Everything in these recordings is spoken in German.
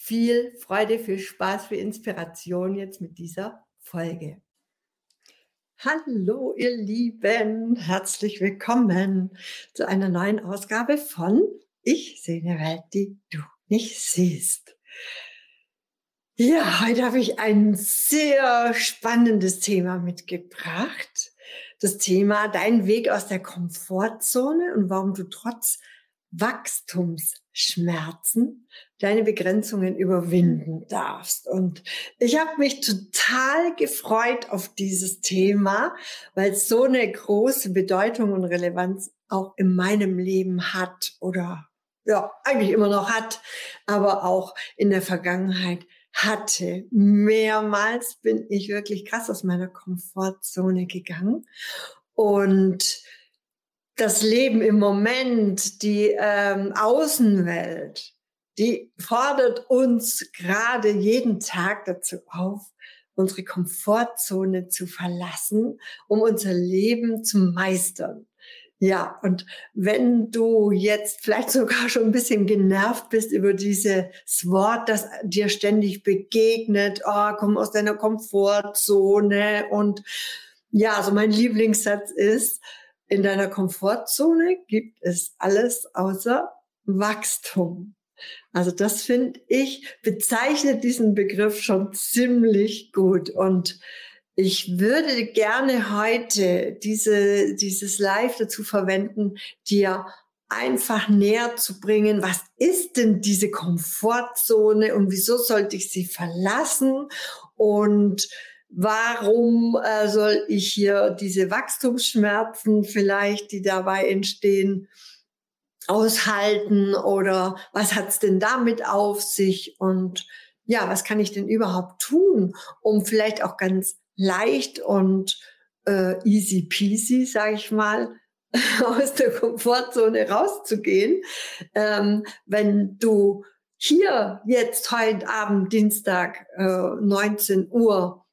viel Freude, viel Spaß, viel Inspiration jetzt mit dieser Folge. Hallo, ihr Lieben, herzlich willkommen zu einer neuen Ausgabe von Ich sehe eine Welt, die du nicht siehst. Ja, heute habe ich ein sehr spannendes Thema mitgebracht. Das Thema Dein Weg aus der Komfortzone und warum du trotz Wachstumsschmerzen deine Begrenzungen überwinden darfst. Und ich habe mich total gefreut auf dieses Thema, weil es so eine große Bedeutung und Relevanz auch in meinem Leben hat oder ja, eigentlich immer noch hat, aber auch in der Vergangenheit hatte. Mehrmals bin ich wirklich krass aus meiner Komfortzone gegangen und das Leben im Moment, die ähm, Außenwelt, die fordert uns gerade jeden Tag dazu auf, unsere Komfortzone zu verlassen, um unser Leben zu meistern. Ja, und wenn du jetzt vielleicht sogar schon ein bisschen genervt bist über dieses Wort, das dir ständig begegnet, oh, komm aus deiner Komfortzone und ja, so also mein Lieblingssatz ist, in deiner Komfortzone gibt es alles außer Wachstum. Also das finde ich, bezeichnet diesen Begriff schon ziemlich gut. Und ich würde gerne heute diese, dieses Live dazu verwenden, dir einfach näher zu bringen, was ist denn diese Komfortzone und wieso sollte ich sie verlassen und warum äh, soll ich hier diese Wachstumsschmerzen vielleicht, die dabei entstehen, aushalten oder was hat's denn damit auf sich? Und ja, was kann ich denn überhaupt tun, um vielleicht auch ganz leicht und äh, easy peasy, sage ich mal, aus der Komfortzone rauszugehen, ähm, wenn du hier jetzt heute Abend, Dienstag, äh, 19 Uhr,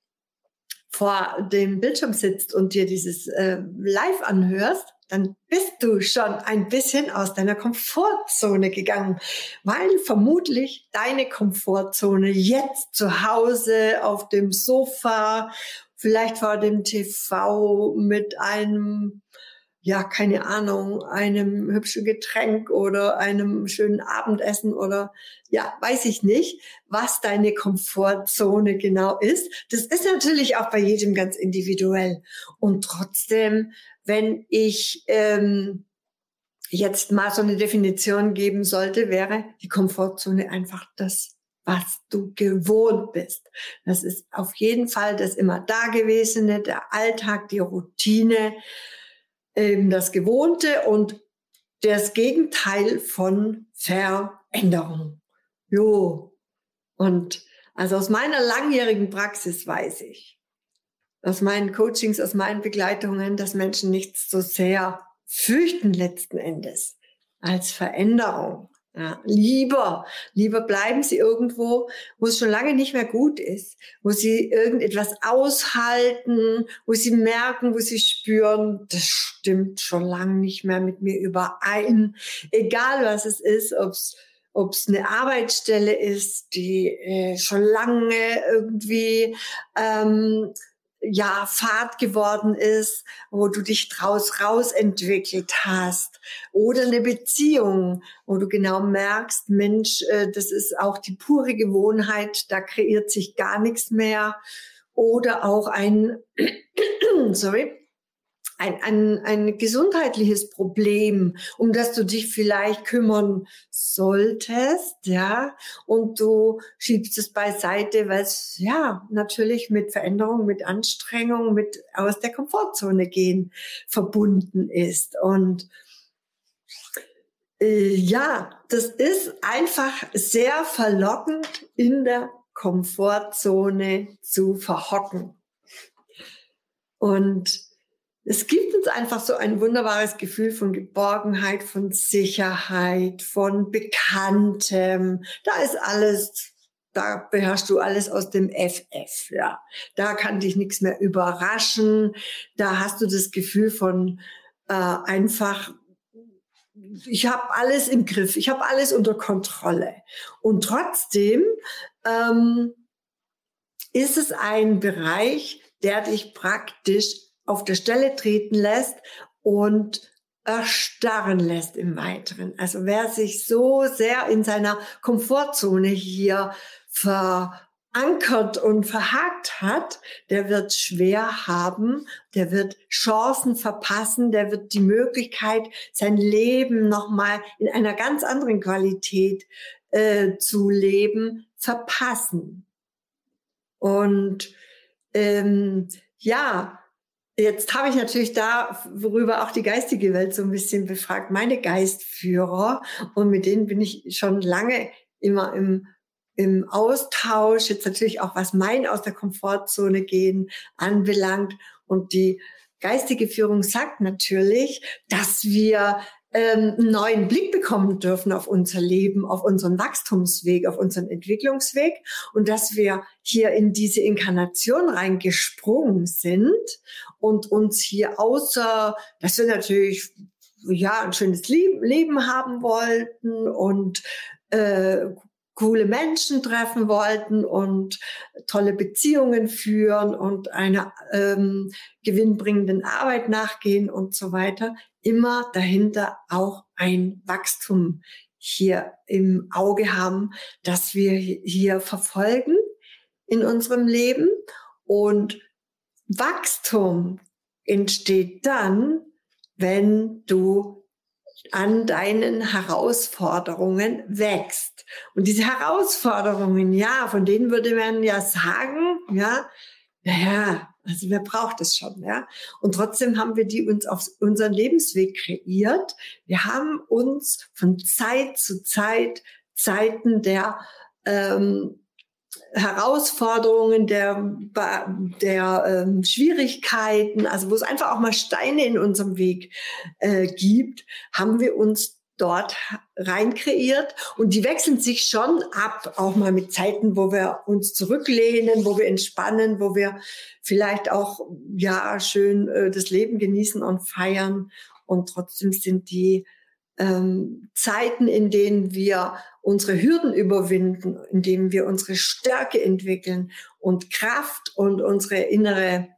vor dem Bildschirm sitzt und dir dieses äh, Live anhörst, dann bist du schon ein bisschen aus deiner Komfortzone gegangen, weil vermutlich deine Komfortzone jetzt zu Hause auf dem Sofa, vielleicht vor dem TV mit einem ja, keine Ahnung, einem hübschen Getränk oder einem schönen Abendessen oder ja, weiß ich nicht, was deine Komfortzone genau ist. Das ist natürlich auch bei jedem ganz individuell. Und trotzdem, wenn ich ähm, jetzt mal so eine Definition geben sollte, wäre die Komfortzone einfach das was du gewohnt bist. Das ist auf jeden Fall das immer Dagewesene, der Alltag, die Routine, eben das Gewohnte und das Gegenteil von Veränderung. Jo. Und also aus meiner langjährigen Praxis weiß ich, aus meinen Coachings, aus meinen Begleitungen, dass Menschen nichts so sehr fürchten letzten Endes als Veränderung. Ja, lieber, lieber bleiben sie irgendwo, wo es schon lange nicht mehr gut ist, wo sie irgendetwas aushalten, wo sie merken, wo sie spüren, das stimmt schon lange nicht mehr mit mir überein. Egal was es ist, ob es ob es eine Arbeitsstelle ist, die äh, schon lange irgendwie ähm, ja Fahrt geworden ist, wo du dich draus rausentwickelt hast. Oder eine Beziehung, wo du genau merkst, Mensch, äh, das ist auch die pure Gewohnheit, da kreiert sich gar nichts mehr. Oder auch ein sorry, ein, ein, ein gesundheitliches Problem, um das du dich vielleicht kümmern solltest, ja, und du schiebst es beiseite, weil es ja natürlich mit Veränderung, mit Anstrengung, mit aus der Komfortzone gehen verbunden ist. Und äh, ja, das ist einfach sehr verlockend in der Komfortzone zu verhocken. Und es gibt uns einfach so ein wunderbares Gefühl von Geborgenheit, von Sicherheit, von Bekanntem. Da ist alles, da beherrschst du alles aus dem FF, ja. Da kann dich nichts mehr überraschen. Da hast du das Gefühl von äh, einfach ich habe alles im Griff, ich habe alles unter Kontrolle. Und trotzdem ähm, ist es ein Bereich, der dich praktisch auf der Stelle treten lässt und erstarren lässt im Weiteren. Also wer sich so sehr in seiner Komfortzone hier verankert und verhakt hat, der wird schwer haben, der wird Chancen verpassen, der wird die Möglichkeit, sein Leben nochmal in einer ganz anderen Qualität äh, zu leben, verpassen. Und ähm, ja, Jetzt habe ich natürlich da, worüber auch die geistige Welt so ein bisschen befragt, meine Geistführer. Und mit denen bin ich schon lange immer im, im Austausch. Jetzt natürlich auch, was mein aus der Komfortzone gehen anbelangt. Und die geistige Führung sagt natürlich, dass wir ähm, einen neuen Blick bekommen dürfen auf unser Leben, auf unseren Wachstumsweg, auf unseren Entwicklungsweg. Und dass wir hier in diese Inkarnation reingesprungen sind und uns hier außer, dass wir natürlich ja ein schönes Leben haben wollten und äh, coole Menschen treffen wollten und tolle Beziehungen führen und einer ähm, gewinnbringenden Arbeit nachgehen und so weiter, immer dahinter auch ein Wachstum hier im Auge haben, dass wir hier verfolgen in unserem Leben. Und Wachstum entsteht dann, wenn du an deinen Herausforderungen wächst. Und diese Herausforderungen, ja, von denen würde man ja sagen, ja, naja, also wer braucht es schon, ja? Und trotzdem haben wir die uns auf unseren Lebensweg kreiert. Wir haben uns von Zeit zu Zeit Zeiten der ähm, Herausforderungen, der, der ähm, Schwierigkeiten, also wo es einfach auch mal Steine in unserem Weg äh, gibt, haben wir uns dort rein kreiert und die wechseln sich schon ab, auch mal mit Zeiten, wo wir uns zurücklehnen, wo wir entspannen, wo wir vielleicht auch ja schön äh, das Leben genießen und feiern. Und trotzdem sind die ähm, Zeiten, in denen wir unsere Hürden überwinden, in denen wir unsere Stärke entwickeln und Kraft und unsere innere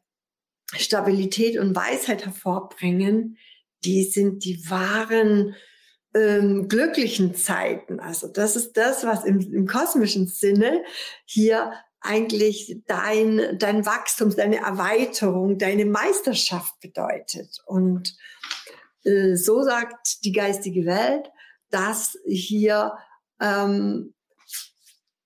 Stabilität und Weisheit hervorbringen, die sind die wahren ähm, glücklichen Zeiten. Also das ist das, was im, im kosmischen Sinne hier eigentlich dein, dein Wachstum, deine Erweiterung, deine Meisterschaft bedeutet. Und äh, so sagt die geistige Welt, dass hier ähm,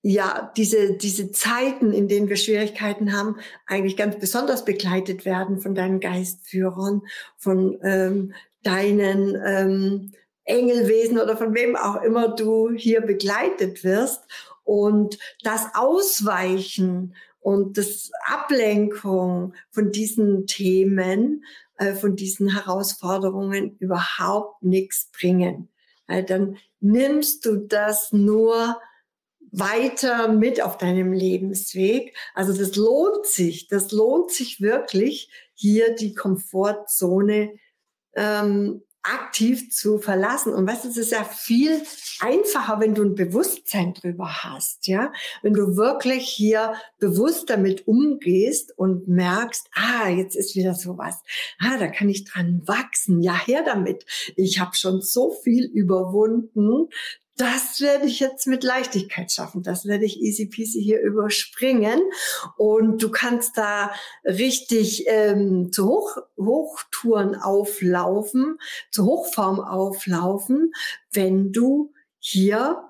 ja diese diese Zeiten, in denen wir Schwierigkeiten haben, eigentlich ganz besonders begleitet werden von deinen Geistführern, von ähm, deinen ähm, Engelwesen oder von wem auch immer du hier begleitet wirst und das Ausweichen und das Ablenkung von diesen Themen äh, von diesen Herausforderungen überhaupt nichts bringen. Weil dann nimmst du das nur weiter mit auf deinem Lebensweg. Also das lohnt sich, das lohnt sich wirklich, hier die Komfortzone ähm, aktiv zu verlassen. Und weißt du, es ist ja viel einfacher, wenn du ein Bewusstsein drüber hast, ja. Wenn du wirklich hier bewusst damit umgehst und merkst, ah, jetzt ist wieder sowas. Ah, da kann ich dran wachsen. Ja, her damit. Ich habe schon so viel überwunden das werde ich jetzt mit Leichtigkeit schaffen. Das werde ich easy peasy hier überspringen. Und du kannst da richtig ähm, zu Hoch, Hochtouren auflaufen, zu Hochform auflaufen, wenn du hier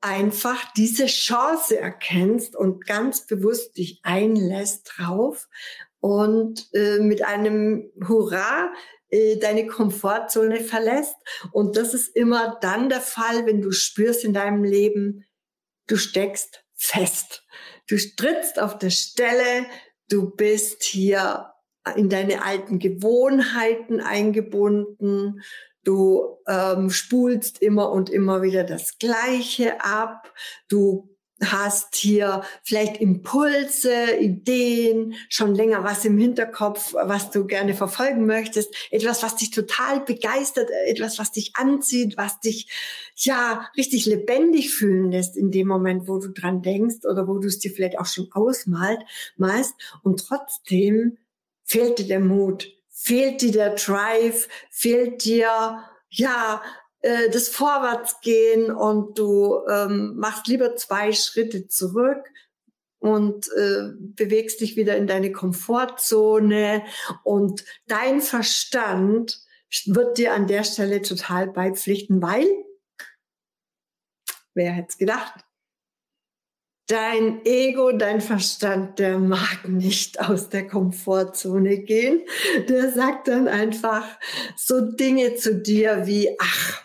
einfach diese Chance erkennst und ganz bewusst dich einlässt drauf und äh, mit einem Hurra äh, deine Komfortzone verlässt. Und das ist immer dann der Fall, wenn du spürst in deinem Leben, du steckst fest. Du trittst auf der Stelle, du bist hier in deine alten Gewohnheiten eingebunden, du ähm, spulst immer und immer wieder das Gleiche ab, du hast hier vielleicht Impulse, Ideen, schon länger was im Hinterkopf, was du gerne verfolgen möchtest, etwas, was dich total begeistert, etwas, was dich anzieht, was dich ja richtig lebendig fühlen lässt in dem Moment, wo du dran denkst oder wo du es dir vielleicht auch schon ausmalt, malst. Und trotzdem fehlt dir der Mut, fehlt dir der Drive, fehlt dir ja äh, das Vorwärtsgehen und du ähm, machst lieber zwei Schritte zurück und äh, bewegst dich wieder in deine Komfortzone und dein Verstand wird dir an der Stelle total beipflichten, weil, wer hätte es gedacht, dein Ego, dein Verstand, der mag nicht aus der Komfortzone gehen. Der sagt dann einfach so Dinge zu dir wie, ach,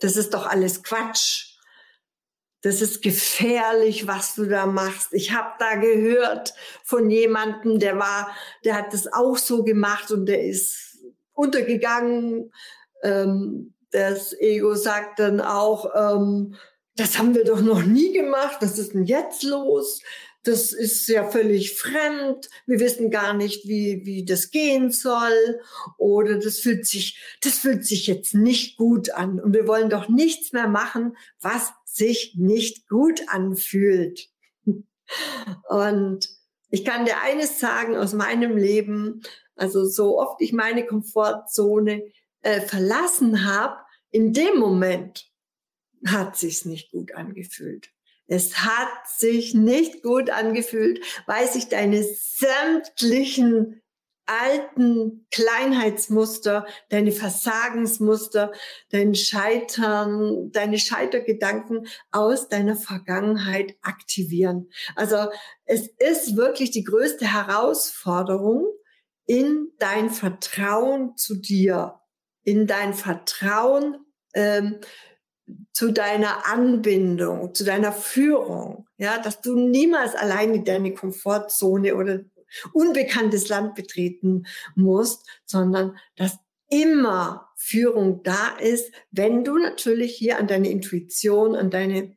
das ist doch alles Quatsch. Das ist gefährlich, was du da machst. Ich habe da gehört von jemandem, der war, der hat das auch so gemacht und der ist untergegangen. Ähm, das Ego sagt dann auch, ähm, das haben wir doch noch nie gemacht. Was ist denn jetzt los? Das ist ja völlig fremd. Wir wissen gar nicht, wie, wie das gehen soll. Oder das fühlt sich, das fühlt sich jetzt nicht gut an. Und wir wollen doch nichts mehr machen, was sich nicht gut anfühlt. Und ich kann dir eines sagen aus meinem Leben. Also so oft ich meine Komfortzone äh, verlassen habe, in dem Moment hat sich's nicht gut angefühlt. Es hat sich nicht gut angefühlt, weil sich deine sämtlichen alten Kleinheitsmuster, deine Versagensmuster, dein Scheitern, deine Scheitergedanken aus deiner Vergangenheit aktivieren. Also es ist wirklich die größte Herausforderung, in dein Vertrauen zu dir, in dein Vertrauen ähm, zu deiner Anbindung, zu deiner Führung, ja, dass du niemals alleine deine Komfortzone oder unbekanntes Land betreten musst, sondern dass immer Führung da ist, wenn du natürlich hier an deine Intuition, an deine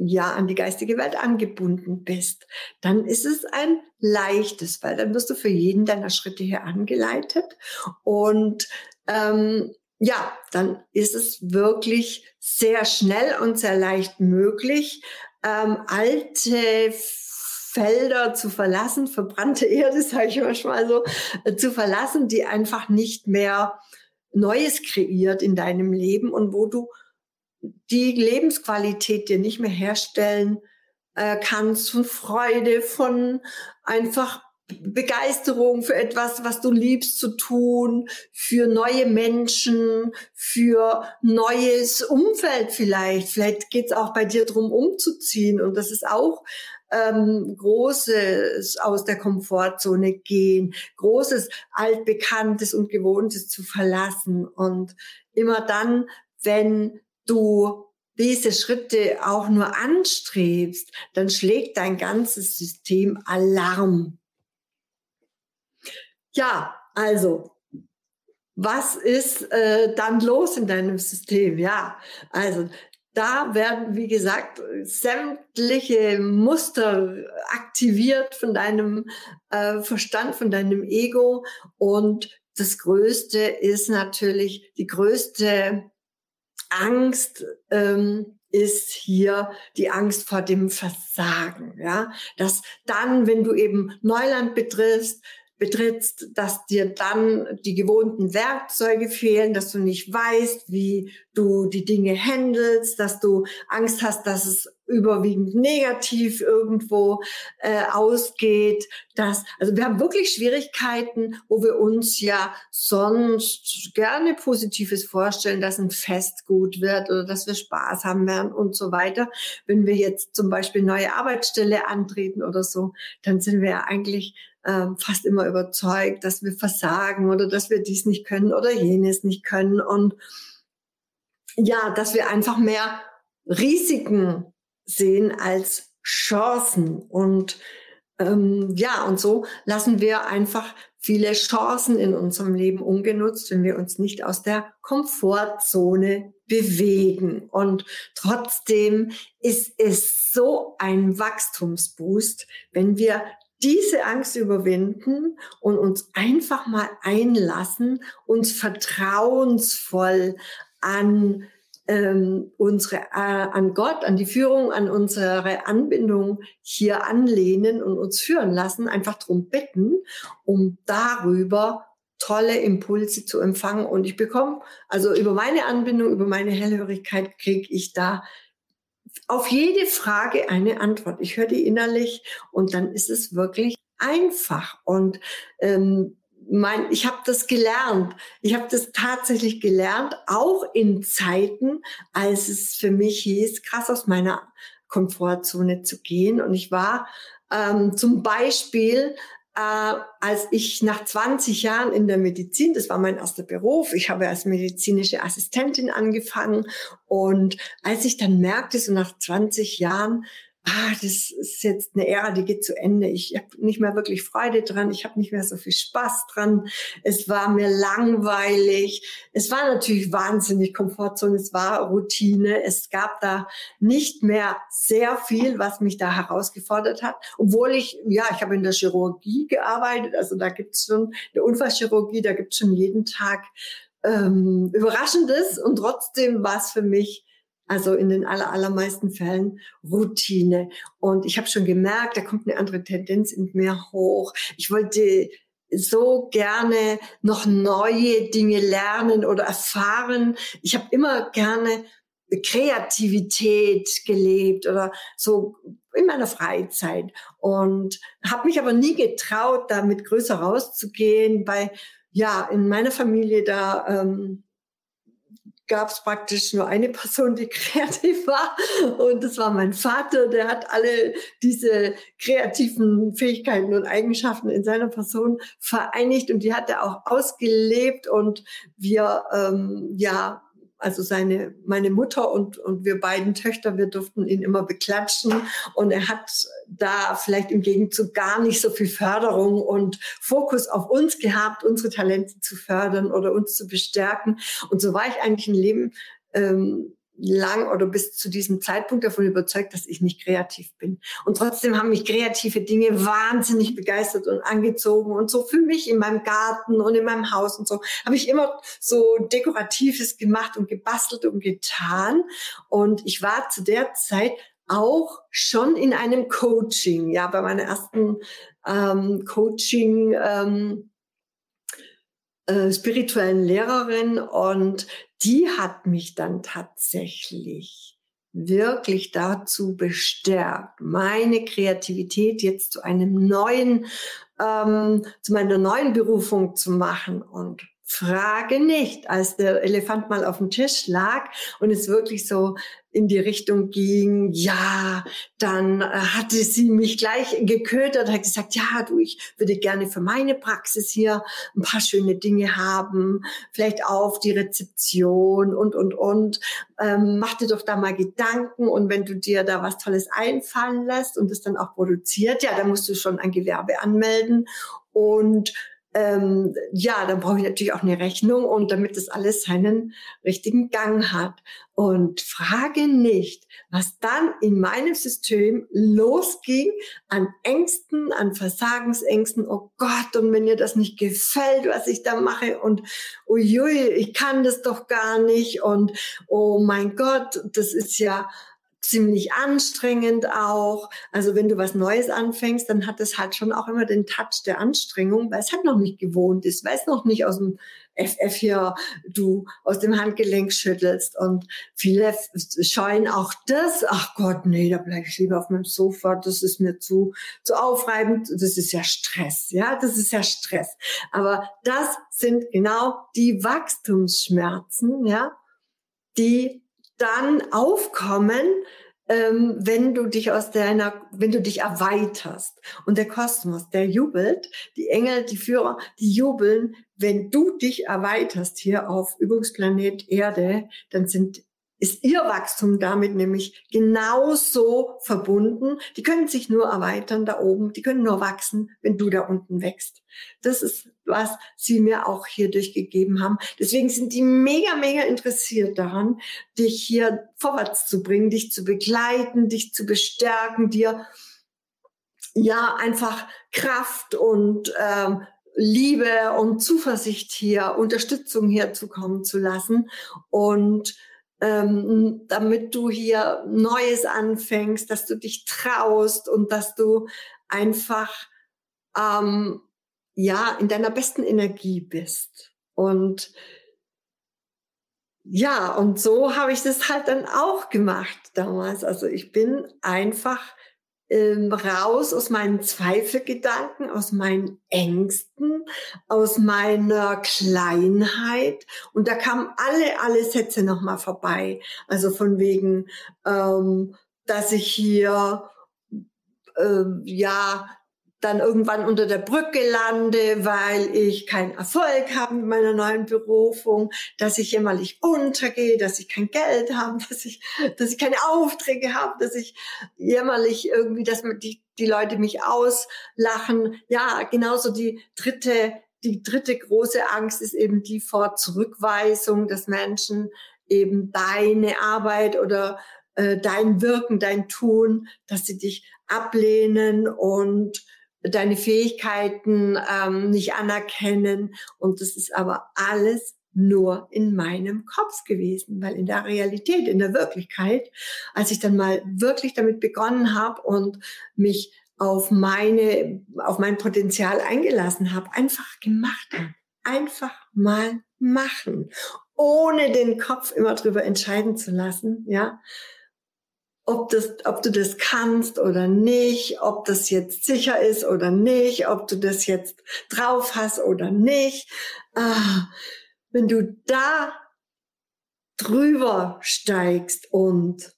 ja, an die geistige Welt angebunden bist, dann ist es ein leichtes, weil dann wirst du für jeden deiner Schritte hier angeleitet. Und ähm, ja, dann ist es wirklich sehr schnell und sehr leicht möglich, ähm, alte Felder zu verlassen, verbrannte Erde, sage ich manchmal so, äh, zu verlassen, die einfach nicht mehr Neues kreiert in deinem Leben und wo du die Lebensqualität dir nicht mehr herstellen äh, kannst, von Freude, von einfach Begeisterung für etwas, was du liebst zu tun, für neue Menschen, für neues Umfeld vielleicht. Vielleicht geht es auch bei dir drum, umzuziehen. Und das ist auch ähm, großes aus der Komfortzone gehen, großes altbekanntes und gewohntes zu verlassen. Und immer dann, wenn du diese Schritte auch nur anstrebst, dann schlägt dein ganzes System Alarm. Ja, also, was ist äh, dann los in deinem System? Ja, also da werden, wie gesagt, sämtliche Muster aktiviert von deinem äh, Verstand, von deinem Ego. Und das Größte ist natürlich, die größte Angst ähm, ist hier die Angst vor dem Versagen. Ja, dass dann, wenn du eben Neuland betriffst, betrittst, dass dir dann die gewohnten Werkzeuge fehlen, dass du nicht weißt, wie du die Dinge handelst, dass du Angst hast, dass es überwiegend negativ irgendwo äh, ausgeht. Dass, also wir haben wirklich Schwierigkeiten, wo wir uns ja sonst gerne Positives vorstellen, dass ein Fest gut wird oder dass wir Spaß haben werden und so weiter. Wenn wir jetzt zum Beispiel neue Arbeitsstelle antreten oder so, dann sind wir ja eigentlich ähm, fast immer überzeugt, dass wir versagen oder dass wir dies nicht können oder jenes nicht können und ja, dass wir einfach mehr Risiken sehen als Chancen und ähm, ja, und so lassen wir einfach viele Chancen in unserem Leben ungenutzt, wenn wir uns nicht aus der Komfortzone bewegen. Und trotzdem ist es so ein Wachstumsboost, wenn wir diese Angst überwinden und uns einfach mal einlassen, uns vertrauensvoll an ähm, unsere äh, an Gott, an die Führung, an unsere Anbindung hier anlehnen und uns führen lassen, einfach drum bitten, um darüber tolle Impulse zu empfangen. Und ich bekomme, also über meine Anbindung, über meine Hellhörigkeit kriege ich da auf jede Frage eine Antwort. Ich höre die innerlich und dann ist es wirklich einfach. Und ähm, mein, ich habe das gelernt. Ich habe das tatsächlich gelernt, auch in Zeiten, als es für mich hieß, krass aus meiner Komfortzone zu gehen. Und ich war ähm, zum Beispiel, äh, als ich nach 20 Jahren in der Medizin, das war mein erster Beruf, ich habe als medizinische Assistentin angefangen. Und als ich dann merkte, so nach 20 Jahren, ah, das ist jetzt eine Ära, die geht zu Ende. Ich habe nicht mehr wirklich Freude dran. Ich habe nicht mehr so viel Spaß dran. Es war mir langweilig. Es war natürlich wahnsinnig Komfortzone. Es war Routine. Es gab da nicht mehr sehr viel, was mich da herausgefordert hat. Obwohl ich, ja, ich habe in der Chirurgie gearbeitet. Also da gibt's schon, der Unfallchirurgie, da gibt's schon jeden Tag ähm, Überraschendes. Und trotzdem war es für mich also in den aller, allermeisten Fällen Routine. Und ich habe schon gemerkt, da kommt eine andere Tendenz in mir hoch. Ich wollte so gerne noch neue Dinge lernen oder erfahren. Ich habe immer gerne Kreativität gelebt oder so in meiner Freizeit und habe mich aber nie getraut, damit größer rauszugehen. Bei ja in meiner Familie da ähm, gab es praktisch nur eine Person, die kreativ war. Und das war mein Vater. Der hat alle diese kreativen Fähigkeiten und Eigenschaften in seiner Person vereinigt und die hat er auch ausgelebt. Und wir, ähm, ja, also seine, meine Mutter und, und wir beiden Töchter, wir durften ihn immer beklatschen und er hat da vielleicht im Gegenzug gar nicht so viel Förderung und Fokus auf uns gehabt, unsere Talente zu fördern oder uns zu bestärken. Und so war ich eigentlich ein Leben ähm, lang oder bis zu diesem Zeitpunkt davon überzeugt, dass ich nicht kreativ bin. Und trotzdem haben mich kreative Dinge wahnsinnig begeistert und angezogen. Und so für mich in meinem Garten und in meinem Haus und so habe ich immer so Dekoratives gemacht und gebastelt und getan. Und ich war zu der Zeit auch schon in einem Coaching, ja, bei meiner ersten ähm, Coaching. Ähm, äh, spirituellen Lehrerin und die hat mich dann tatsächlich wirklich dazu bestärkt, meine Kreativität jetzt zu einem neuen, ähm, zu meiner neuen Berufung zu machen und Frage nicht, als der Elefant mal auf dem Tisch lag und es wirklich so in die Richtung ging, ja, dann äh, hatte sie mich gleich geködert, hat gesagt, ja, du, ich würde gerne für meine Praxis hier ein paar schöne Dinge haben, vielleicht auf die Rezeption und, und, und. Ähm, mach dir doch da mal Gedanken und wenn du dir da was Tolles einfallen lässt und es dann auch produziert, ja, dann musst du schon ein Gewerbe anmelden und ähm, ja, dann brauche ich natürlich auch eine Rechnung und damit das alles seinen richtigen Gang hat. Und frage nicht, was dann in meinem System losging an Ängsten, an Versagensängsten. Oh Gott, und wenn ihr das nicht gefällt, was ich da mache und uiui, ich kann das doch gar nicht und oh mein Gott, das ist ja ziemlich anstrengend auch. Also wenn du was Neues anfängst, dann hat es halt schon auch immer den Touch der Anstrengung, weil es halt noch nicht gewohnt ist, weil es noch nicht aus dem FF hier du aus dem Handgelenk schüttelst. Und viele scheuen auch das. Ach Gott, nee, da bleibe ich lieber auf meinem Sofa. Das ist mir zu, zu aufreibend. Das ist ja Stress. Ja, das ist ja Stress. Aber das sind genau die Wachstumsschmerzen, ja, die dann aufkommen, ähm, wenn du dich aus deiner, wenn du dich erweiterst. Und der Kosmos, der jubelt, die Engel, die Führer, die jubeln, wenn du dich erweiterst hier auf Übungsplanet Erde, dann sind ist ihr Wachstum damit nämlich genauso verbunden. Die können sich nur erweitern da oben, die können nur wachsen, wenn du da unten wächst. Das ist, was sie mir auch hier durchgegeben haben. Deswegen sind die mega, mega interessiert daran, dich hier vorwärts zu bringen, dich zu begleiten, dich zu bestärken, dir ja einfach Kraft und ähm, Liebe und Zuversicht hier, Unterstützung hier zukommen zu lassen und ähm, damit du hier Neues anfängst, dass du dich traust und dass du einfach ähm, ja in deiner besten Energie bist. Und ja, und so habe ich das halt dann auch gemacht damals. Also ich bin einfach ähm, raus aus meinen Zweifelgedanken, aus meinen Ängsten, aus meiner Kleinheit. Und da kamen alle, alle Sätze nochmal vorbei. Also von wegen, ähm, dass ich hier, äh, ja, dann irgendwann unter der Brücke lande, weil ich keinen Erfolg habe mit meiner neuen Berufung, dass ich jämmerlich untergehe, dass ich kein Geld habe, dass ich, dass ich keine Aufträge habe, dass ich jämmerlich irgendwie, dass die, die Leute mich auslachen. Ja, genauso die dritte, die dritte große Angst ist eben die vor Zurückweisung, dass Menschen eben deine Arbeit oder äh, dein Wirken, dein Tun, dass sie dich ablehnen und deine Fähigkeiten ähm, nicht anerkennen. Und das ist aber alles nur in meinem Kopf gewesen, weil in der Realität, in der Wirklichkeit, als ich dann mal wirklich damit begonnen habe und mich auf meine, auf mein Potenzial eingelassen habe, einfach gemacht habe, einfach mal machen, ohne den Kopf immer drüber entscheiden zu lassen, ja, ob, das, ob du das kannst oder nicht, ob das jetzt sicher ist oder nicht, ob du das jetzt drauf hast oder nicht. Ah, wenn du da drüber steigst und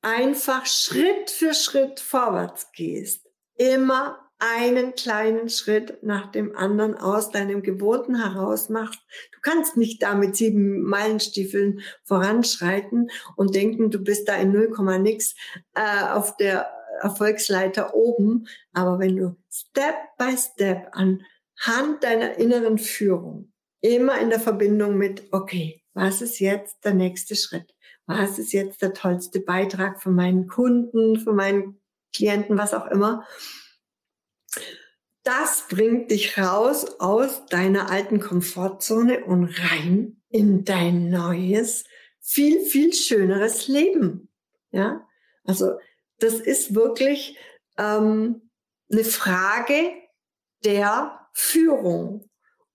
einfach Schritt für Schritt vorwärts gehst, immer einen kleinen Schritt nach dem anderen aus deinem Gewohnten heraus machst. Du kannst nicht da mit sieben Meilenstiefeln voranschreiten und denken, du bist da in 0, nix äh, auf der Erfolgsleiter oben. Aber wenn du Step by Step anhand deiner inneren Führung immer in der Verbindung mit, okay, was ist jetzt der nächste Schritt? Was ist jetzt der tollste Beitrag für meinen Kunden, für meinen Klienten, was auch immer? Das bringt dich raus aus deiner alten Komfortzone und rein in dein neues, viel, viel schöneres Leben. Ja, also das ist wirklich ähm, eine Frage der Führung.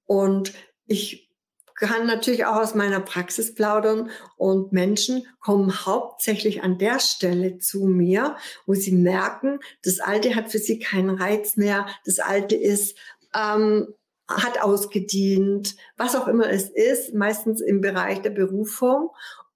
Und ich kann natürlich auch aus meiner Praxis plaudern. Und Menschen kommen hauptsächlich an der Stelle zu mir, wo sie merken, das Alte hat für sie keinen Reiz mehr, das Alte ist ähm, hat ausgedient, was auch immer es ist, meistens im Bereich der Berufung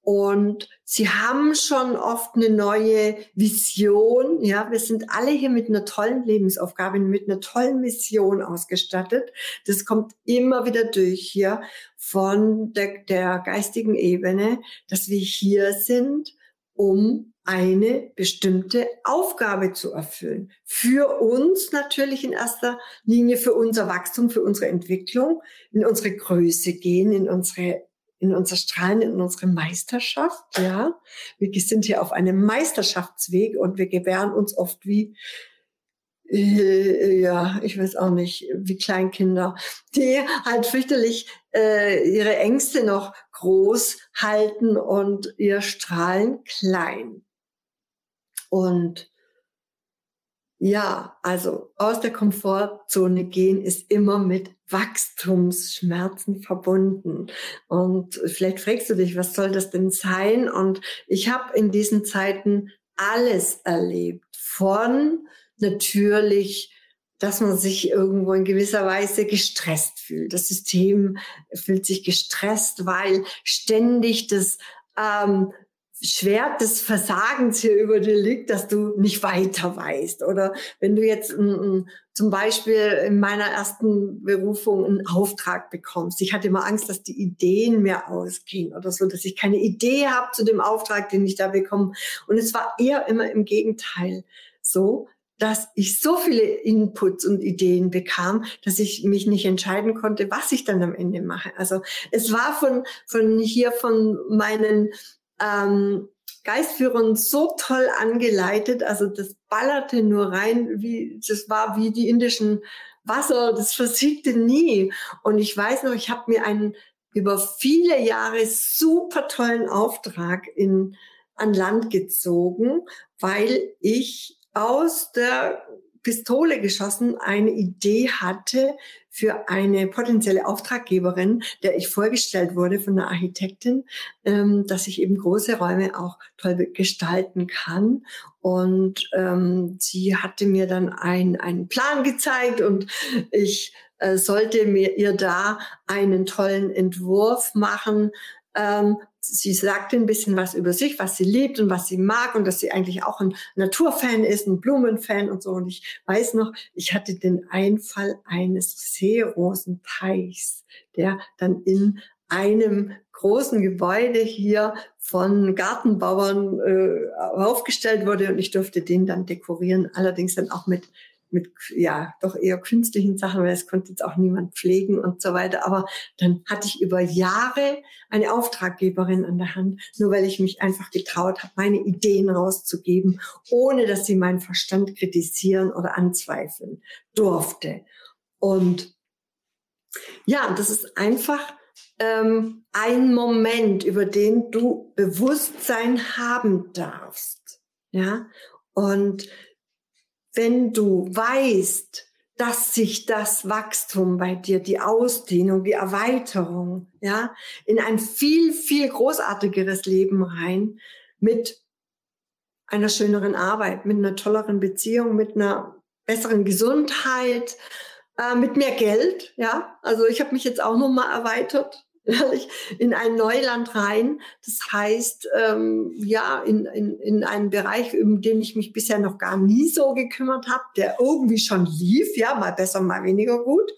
und sie haben schon oft eine neue Vision. Ja, wir sind alle hier mit einer tollen Lebensaufgabe, mit einer tollen Mission ausgestattet. Das kommt immer wieder durch hier von der, der geistigen Ebene, dass wir hier sind, um eine bestimmte Aufgabe zu erfüllen. Für uns natürlich in erster Linie für unser Wachstum, für unsere Entwicklung, in unsere Größe gehen, in unsere in unser Strahlen, in unsere Meisterschaft, ja. Wir sind hier auf einem Meisterschaftsweg und wir gebären uns oft wie, äh, ja, ich weiß auch nicht, wie Kleinkinder, die halt fürchterlich äh, ihre Ängste noch groß halten und ihr Strahlen klein. Und ja, also aus der Komfortzone gehen ist immer mit Wachstumsschmerzen verbunden. Und vielleicht fragst du dich, was soll das denn sein? Und ich habe in diesen Zeiten alles erlebt. Von natürlich, dass man sich irgendwo in gewisser Weise gestresst fühlt. Das System fühlt sich gestresst, weil ständig das ähm, Schwert des Versagens hier über dir liegt, dass du nicht weiter weißt. Oder wenn du jetzt m, zum Beispiel in meiner ersten Berufung einen Auftrag bekommst. Ich hatte immer Angst, dass die Ideen mir ausgehen oder so, dass ich keine Idee habe zu dem Auftrag, den ich da bekomme. Und es war eher immer im Gegenteil so, dass ich so viele Inputs und Ideen bekam, dass ich mich nicht entscheiden konnte, was ich dann am Ende mache. Also es war von, von hier von meinen ähm, Geistführern so toll angeleitet. Also das ballerte nur rein, wie das war wie die indischen Wasser, das versiegte nie. Und ich weiß noch, ich habe mir einen über viele Jahre super tollen Auftrag in an Land gezogen, weil ich aus der Pistole geschossen eine Idee hatte für eine potenzielle Auftraggeberin, der ich vorgestellt wurde von einer Architektin, ähm, dass ich eben große Räume auch toll gestalten kann. Und ähm, sie hatte mir dann ein, einen Plan gezeigt und ich äh, sollte mir ihr da einen tollen Entwurf machen, ähm, sie sagte ein bisschen was über sich, was sie liebt und was sie mag und dass sie eigentlich auch ein Naturfan ist, ein Blumenfan und so. Und ich weiß noch, ich hatte den Einfall eines Seerosenteichs, der dann in einem großen Gebäude hier von Gartenbauern äh, aufgestellt wurde und ich durfte den dann dekorieren, allerdings dann auch mit mit ja doch eher künstlichen Sachen, weil es konnte jetzt auch niemand pflegen und so weiter. Aber dann hatte ich über Jahre eine Auftraggeberin an der Hand, nur weil ich mich einfach getraut habe, meine Ideen rauszugeben, ohne dass sie meinen Verstand kritisieren oder anzweifeln durfte. Und ja, das ist einfach ähm, ein Moment, über den du Bewusstsein haben darfst. Ja, und wenn du weißt, dass sich das Wachstum bei dir, die Ausdehnung, die Erweiterung, ja, in ein viel, viel großartigeres Leben rein mit einer schöneren Arbeit, mit einer tolleren Beziehung, mit einer besseren Gesundheit, äh, mit mehr Geld, ja. Also ich habe mich jetzt auch noch mal erweitert in ein Neuland rein. Das heißt, ähm, ja, in, in, in einen Bereich, um den ich mich bisher noch gar nie so gekümmert habe, der irgendwie schon lief, ja, mal besser, mal weniger gut.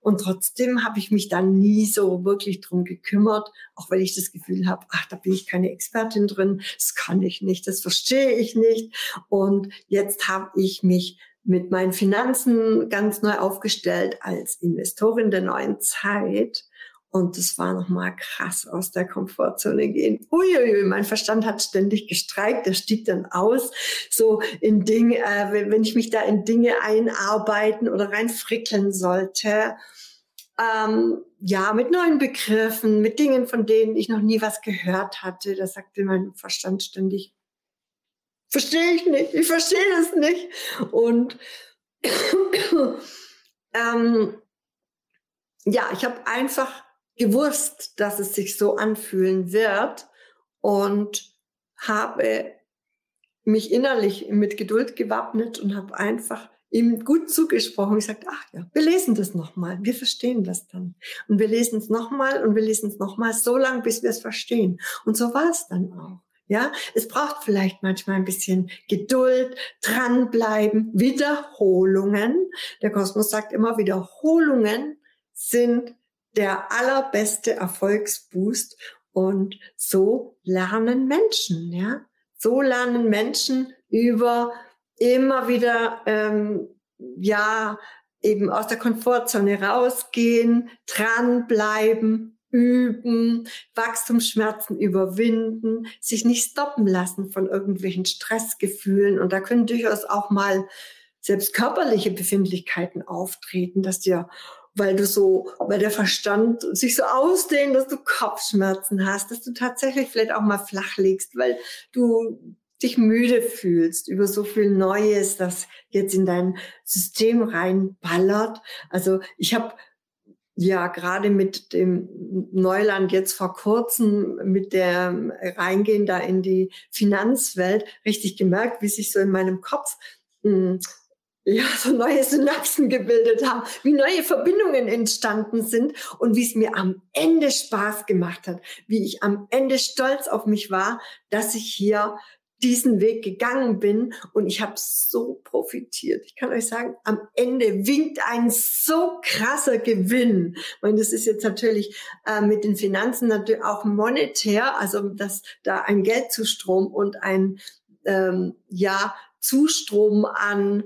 Und trotzdem habe ich mich dann nie so wirklich drum gekümmert, auch weil ich das Gefühl habe, ach, da bin ich keine Expertin drin, das kann ich nicht, das verstehe ich nicht. Und jetzt habe ich mich mit meinen Finanzen ganz neu aufgestellt als Investorin der neuen Zeit und das war nochmal krass aus der Komfortzone gehen. Uiuiui, mein Verstand hat ständig gestreikt. Der stieg dann aus, so in Dinge, äh, wenn ich mich da in Dinge einarbeiten oder reinfrickeln sollte. Ähm, ja, mit neuen Begriffen, mit Dingen, von denen ich noch nie was gehört hatte. Da sagte mein Verstand ständig, verstehe ich nicht, ich verstehe das nicht. Und ähm, ja, ich habe einfach gewusst, dass es sich so anfühlen wird und habe mich innerlich mit Geduld gewappnet und habe einfach ihm gut zugesprochen. Ich sagte, ach ja, wir lesen das nochmal, wir verstehen das dann. Und wir lesen es nochmal und wir lesen es nochmal so lange, bis wir es verstehen. Und so war es dann auch. Ja, es braucht vielleicht manchmal ein bisschen Geduld, dranbleiben, Wiederholungen. Der Kosmos sagt immer, Wiederholungen sind der allerbeste Erfolgsboost. Und so lernen Menschen, ja. So lernen Menschen über immer wieder, ähm, ja, eben aus der Komfortzone rausgehen, dranbleiben, üben, Wachstumsschmerzen überwinden, sich nicht stoppen lassen von irgendwelchen Stressgefühlen. Und da können durchaus auch mal selbst körperliche Befindlichkeiten auftreten, dass dir weil du so, weil der Verstand sich so ausdehnt, dass du Kopfschmerzen hast, dass du tatsächlich vielleicht auch mal flach liegst, weil du dich müde fühlst über so viel Neues, das jetzt in dein System reinballert. Also ich habe ja gerade mit dem Neuland jetzt vor kurzem mit der Reingehen da in die Finanzwelt richtig gemerkt, wie sich so in meinem Kopf hm, ja, so neue Synapsen gebildet haben, wie neue Verbindungen entstanden sind und wie es mir am Ende Spaß gemacht hat, wie ich am Ende stolz auf mich war, dass ich hier diesen Weg gegangen bin und ich habe so profitiert. Ich kann euch sagen, am Ende winkt ein so krasser Gewinn. Und das ist jetzt natürlich äh, mit den Finanzen natürlich auch monetär, also dass da ein Geldzustrom und ein ähm, ja Zustrom an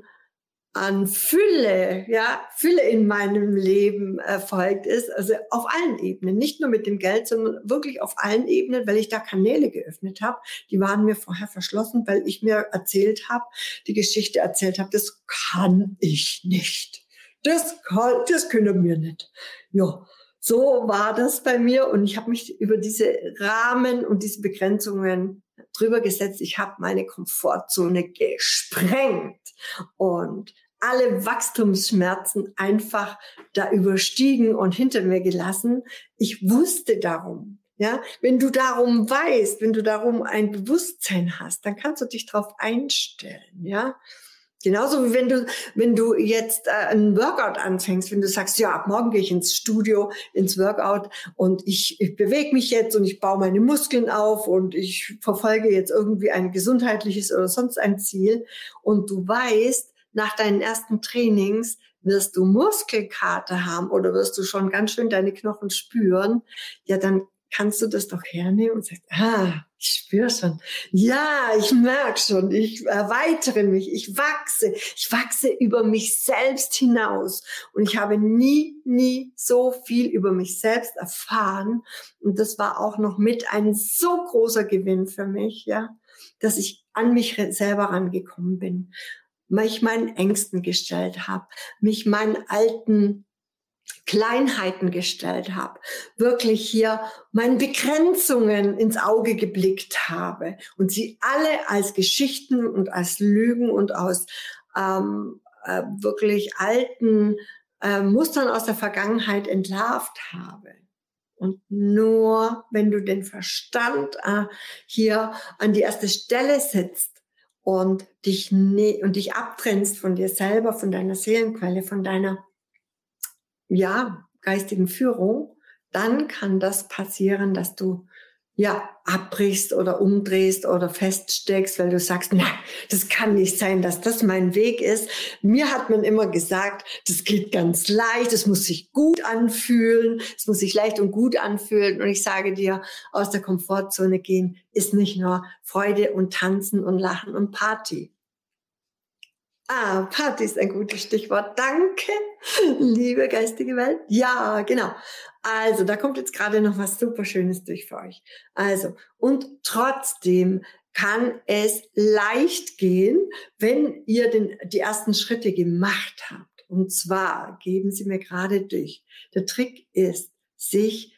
an Fülle, ja, Fülle in meinem Leben erfolgt ist, also auf allen Ebenen, nicht nur mit dem Geld, sondern wirklich auf allen Ebenen, weil ich da Kanäle geöffnet habe. Die waren mir vorher verschlossen, weil ich mir erzählt habe, die Geschichte erzählt habe, das kann ich nicht. Das kann, das können wir nicht. Ja, so war das bei mir und ich habe mich über diese Rahmen und diese Begrenzungen drüber gesetzt. Ich habe meine Komfortzone gesprengt und alle Wachstumsschmerzen einfach da überstiegen und hinter mir gelassen. Ich wusste darum. Ja, wenn du darum weißt, wenn du darum ein Bewusstsein hast, dann kannst du dich darauf einstellen. Ja, Genauso wie wenn du, wenn du jetzt äh, einen Workout anfängst, wenn du sagst, ja, ab morgen gehe ich ins Studio, ins Workout und ich, ich bewege mich jetzt und ich baue meine Muskeln auf und ich verfolge jetzt irgendwie ein gesundheitliches oder sonst ein Ziel und du weißt, nach deinen ersten Trainings wirst du Muskelkater haben oder wirst du schon ganz schön deine Knochen spüren, ja, dann kannst du das doch hernehmen und sagst, ah, ich spüre schon. Ja, ich merke schon, ich erweitere mich, ich wachse, ich wachse über mich selbst hinaus. Und ich habe nie, nie so viel über mich selbst erfahren. Und das war auch noch mit ein so großer Gewinn für mich, ja, dass ich an mich selber rangekommen bin mich meinen Ängsten gestellt habe, mich meinen alten Kleinheiten gestellt habe, wirklich hier meinen Begrenzungen ins Auge geblickt habe und sie alle als Geschichten und als Lügen und aus ähm, äh, wirklich alten äh, Mustern aus der Vergangenheit entlarvt habe. Und nur wenn du den Verstand äh, hier an die erste Stelle setzt, und dich, ne und dich abtrennst von dir selber, von deiner Seelenquelle, von deiner, ja, geistigen Führung, dann kann das passieren, dass du ja, abbrichst oder umdrehst oder feststeckst, weil du sagst, nein, das kann nicht sein, dass das mein Weg ist. Mir hat man immer gesagt, das geht ganz leicht, es muss sich gut anfühlen, es muss sich leicht und gut anfühlen. Und ich sage dir, aus der Komfortzone gehen ist nicht nur Freude und Tanzen und Lachen und Party. Ah, Party ist ein gutes Stichwort. Danke, liebe geistige Welt. Ja, genau. Also, da kommt jetzt gerade noch was super Schönes durch für euch. Also, und trotzdem kann es leicht gehen, wenn ihr den, die ersten Schritte gemacht habt. Und zwar geben sie mir gerade durch. Der Trick ist, sich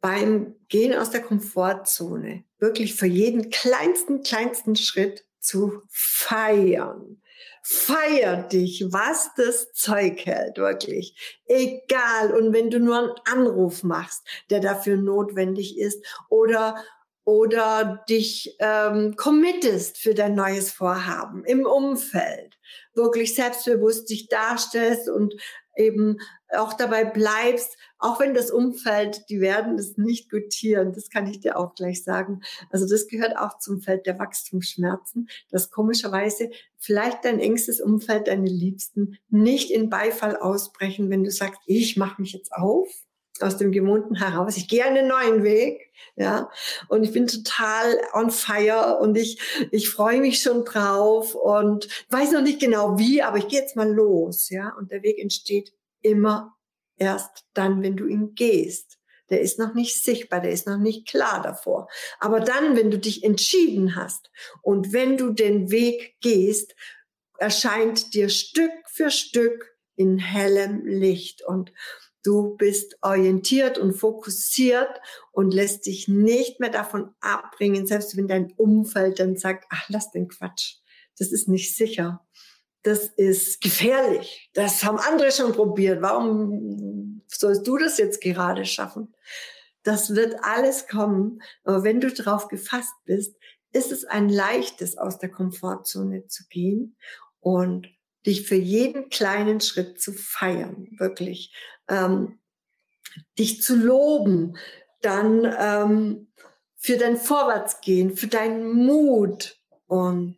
beim Gehen aus der Komfortzone wirklich für jeden kleinsten, kleinsten Schritt zu feiern. Feier dich, was das Zeug hält, wirklich. Egal. Und wenn du nur einen Anruf machst, der dafür notwendig ist, oder oder dich ähm, committest für dein neues Vorhaben im Umfeld, wirklich selbstbewusst dich darstellst und eben auch dabei bleibst, auch wenn das Umfeld, die werden es nicht gutieren, das kann ich dir auch gleich sagen. Also das gehört auch zum Feld der Wachstumsschmerzen, dass komischerweise vielleicht dein engstes Umfeld, deine Liebsten nicht in Beifall ausbrechen, wenn du sagst, ich mache mich jetzt auf aus dem Gewohnten heraus. Ich gehe einen neuen Weg, ja, und ich bin total on fire und ich ich freue mich schon drauf und weiß noch nicht genau wie, aber ich gehe jetzt mal los, ja, und der Weg entsteht immer erst dann, wenn du ihn gehst. Der ist noch nicht sichtbar, der ist noch nicht klar davor. Aber dann, wenn du dich entschieden hast und wenn du den Weg gehst, erscheint dir Stück für Stück in hellem Licht und du bist orientiert und fokussiert und lässt dich nicht mehr davon abbringen, selbst wenn dein Umfeld dann sagt, ach, lass den Quatsch. Das ist nicht sicher das ist gefährlich. Das haben andere schon probiert. Warum sollst du das jetzt gerade schaffen? Das wird alles kommen. Aber wenn du drauf gefasst bist, ist es ein leichtes, aus der Komfortzone zu gehen und dich für jeden kleinen Schritt zu feiern, wirklich. Ähm, dich zu loben, dann ähm, für dein Vorwärtsgehen, für deinen Mut. Und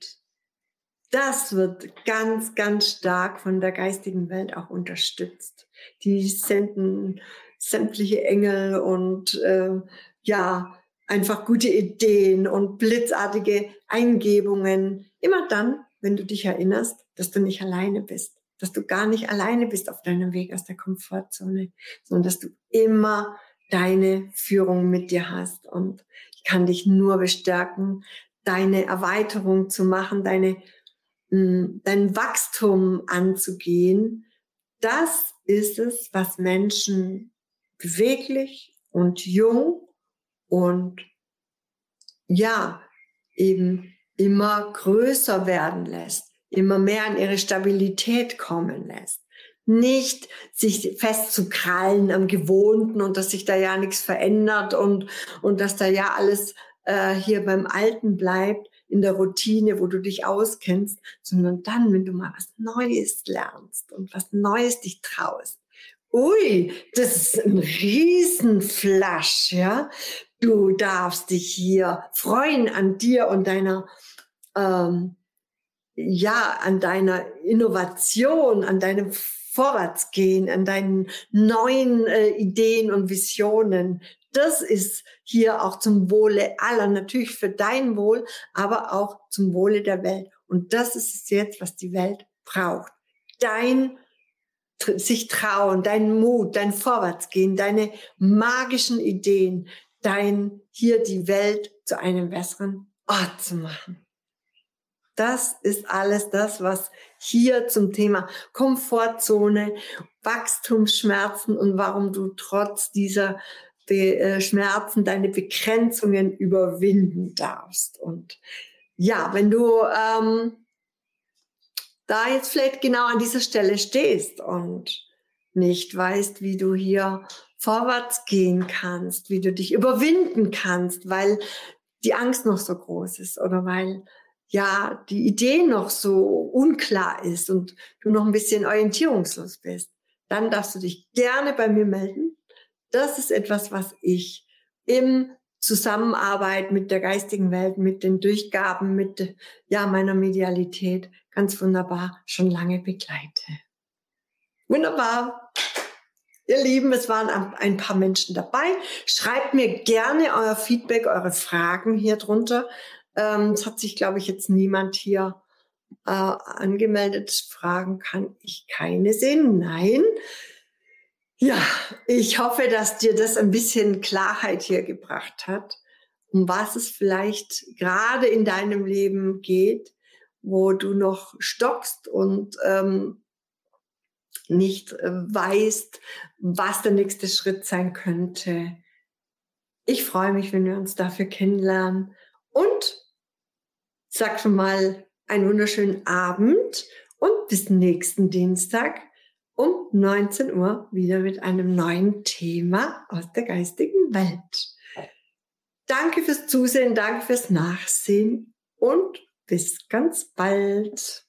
das wird ganz, ganz stark von der geistigen Welt auch unterstützt. Die senden sämtliche Engel und äh, ja, einfach gute Ideen und blitzartige Eingebungen. Immer dann, wenn du dich erinnerst, dass du nicht alleine bist, dass du gar nicht alleine bist auf deinem Weg aus der Komfortzone, sondern dass du immer deine Führung mit dir hast. Und ich kann dich nur bestärken, deine Erweiterung zu machen, deine, mm, dein Wachstum anzugehen. Das ist es, was Menschen beweglich und jung und ja, eben immer größer werden lässt, immer mehr an ihre Stabilität kommen lässt. Nicht sich festzukrallen am Gewohnten und dass sich da ja nichts verändert und, und dass da ja alles äh, hier beim Alten bleibt, in der Routine, wo du dich auskennst, sondern dann, wenn du mal was Neues lernst und was Neues dich traust. Ui, das ist ein Riesenflasch, ja. Du darfst dich hier freuen an dir und deiner ähm, ja, an deiner Innovation, an deinem Vorwärtsgehen, an deinen neuen äh, Ideen und Visionen. Das ist hier auch zum Wohle aller, natürlich für dein Wohl, aber auch zum Wohle der Welt. Und das ist es jetzt, was die Welt braucht. Dein sich trauen, dein Mut, dein Vorwärtsgehen, deine magischen Ideen, dein hier die Welt zu einem besseren Ort zu machen. Das ist alles das, was hier zum Thema Komfortzone, Wachstumsschmerzen und warum du trotz dieser Be äh, Schmerzen deine Begrenzungen überwinden darfst. Und ja, wenn du ähm, da jetzt vielleicht genau an dieser Stelle stehst und nicht weißt, wie du hier vorwärts gehen kannst, wie du dich überwinden kannst, weil die Angst noch so groß ist oder weil ja, die Idee noch so unklar ist und du noch ein bisschen orientierungslos bist, dann darfst du dich gerne bei mir melden. Das ist etwas, was ich im Zusammenarbeit mit der geistigen Welt, mit den Durchgaben, mit ja, meiner Medialität ganz wunderbar schon lange begleite. Wunderbar. Ihr Lieben, es waren ein paar Menschen dabei. Schreibt mir gerne euer Feedback, eure Fragen hier drunter. Ähm, es hat sich, glaube ich, jetzt niemand hier äh, angemeldet. Fragen kann ich keine sehen. Nein. Ja, ich hoffe, dass dir das ein bisschen Klarheit hier gebracht hat, um was es vielleicht gerade in deinem Leben geht, wo du noch stockst und ähm, nicht äh, weißt, was der nächste Schritt sein könnte. Ich freue mich, wenn wir uns dafür kennenlernen und sag schon mal einen wunderschönen Abend und bis nächsten Dienstag um 19 Uhr wieder mit einem neuen Thema aus der geistigen Welt. Danke fürs Zusehen, danke fürs Nachsehen und bis ganz bald.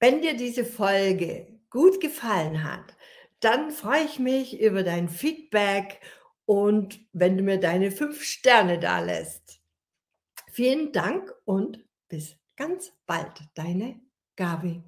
Wenn dir diese Folge gut gefallen hat, dann freue ich mich über dein Feedback und wenn du mir deine fünf Sterne da lässt. Vielen Dank und bis ganz bald, deine Gabi.